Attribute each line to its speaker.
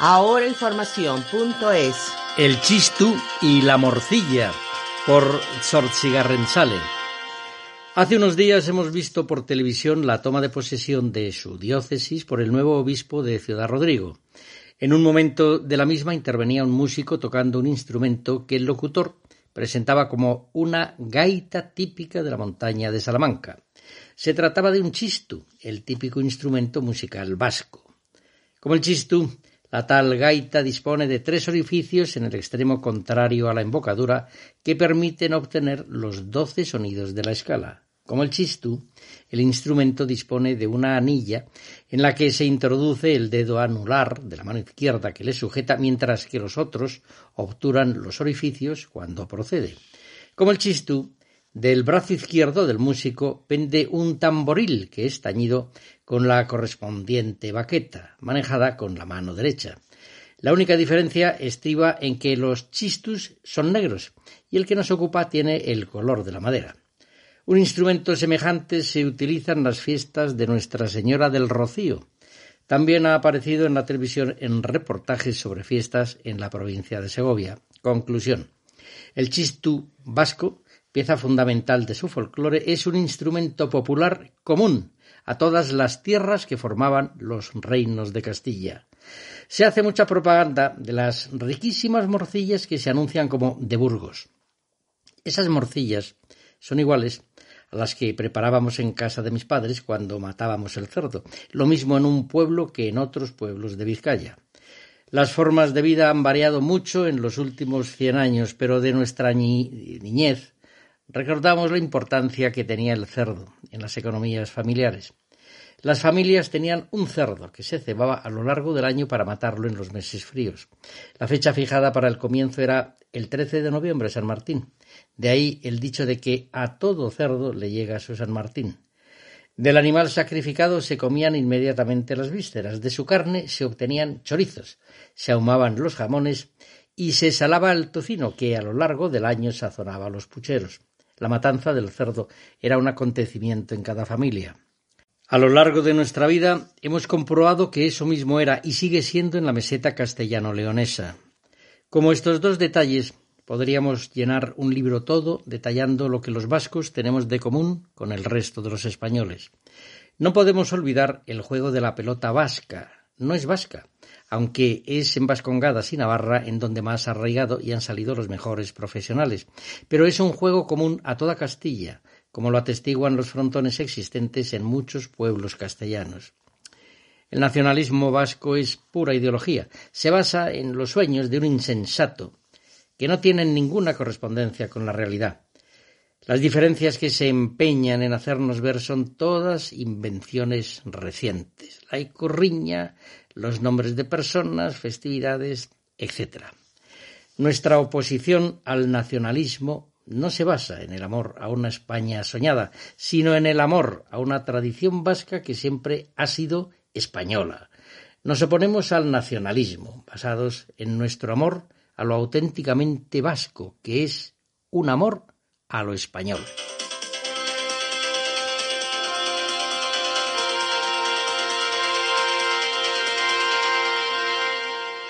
Speaker 1: Ahorainformación.es
Speaker 2: El Chistu y la Morcilla por Sortzigarrenzale. Hace unos días hemos visto por televisión la toma de posesión de su diócesis por el nuevo obispo de Ciudad Rodrigo. En un momento de la misma intervenía un músico tocando un instrumento que el locutor presentaba como una gaita típica de la montaña de Salamanca. Se trataba de un chistu, el típico instrumento musical vasco. Como el chistu, la tal gaita dispone de tres orificios en el extremo contrario a la embocadura que permiten obtener los doce sonidos de la escala. Como el chistú, el instrumento dispone de una anilla en la que se introduce el dedo anular de la mano izquierda que le sujeta, mientras que los otros obturan los orificios cuando procede. Como el chistú, del brazo izquierdo del músico pende un tamboril que es tañido con la correspondiente baqueta, manejada con la mano derecha. La única diferencia estriba en que los chistus son negros y el que nos ocupa tiene el color de la madera. Un instrumento semejante se utiliza en las fiestas de Nuestra Señora del Rocío. También ha aparecido en la televisión en reportajes sobre fiestas en la provincia de Segovia. Conclusión. El chistu vasco pieza fundamental de su folclore, es un instrumento popular común a todas las tierras que formaban los reinos de Castilla. Se hace mucha propaganda de las riquísimas morcillas que se anuncian como de Burgos. Esas morcillas son iguales a las que preparábamos en casa de mis padres cuando matábamos el cerdo, lo mismo en un pueblo que en otros pueblos de Vizcaya. Las formas de vida han variado mucho en los últimos cien años, pero de nuestra niñez Recordamos la importancia que tenía el cerdo en las economías familiares. Las familias tenían un cerdo que se cebaba a lo largo del año para matarlo en los meses fríos. La fecha fijada para el comienzo era el 13 de noviembre, San Martín. De ahí el dicho de que a todo cerdo le llega su San Martín. Del animal sacrificado se comían inmediatamente las vísceras, de su carne se obtenían chorizos, se ahumaban los jamones y se salaba el tocino que a lo largo del año sazonaba los pucheros. La matanza del cerdo era un acontecimiento en cada familia. A lo largo de nuestra vida hemos comprobado que eso mismo era y sigue siendo en la meseta castellano-leonesa. Como estos dos detalles, podríamos llenar un libro todo detallando lo que los vascos tenemos de común con el resto de los españoles. No podemos olvidar el juego de la pelota vasca. No es vasca, aunque es en Vascongadas y Navarra en donde más ha arraigado y han salido los mejores profesionales. Pero es un juego común a toda Castilla, como lo atestiguan los frontones existentes en muchos pueblos castellanos. El nacionalismo vasco es pura ideología, se basa en los sueños de un insensato, que no tienen ninguna correspondencia con la realidad. Las diferencias que se empeñan en hacernos ver son todas invenciones recientes. La icurriña, los nombres de personas, festividades, etc. Nuestra oposición al nacionalismo no se basa en el amor a una España soñada, sino en el amor a una tradición vasca que siempre ha sido española. Nos oponemos al nacionalismo, basados en nuestro amor a lo auténticamente vasco, que es un amor a lo español.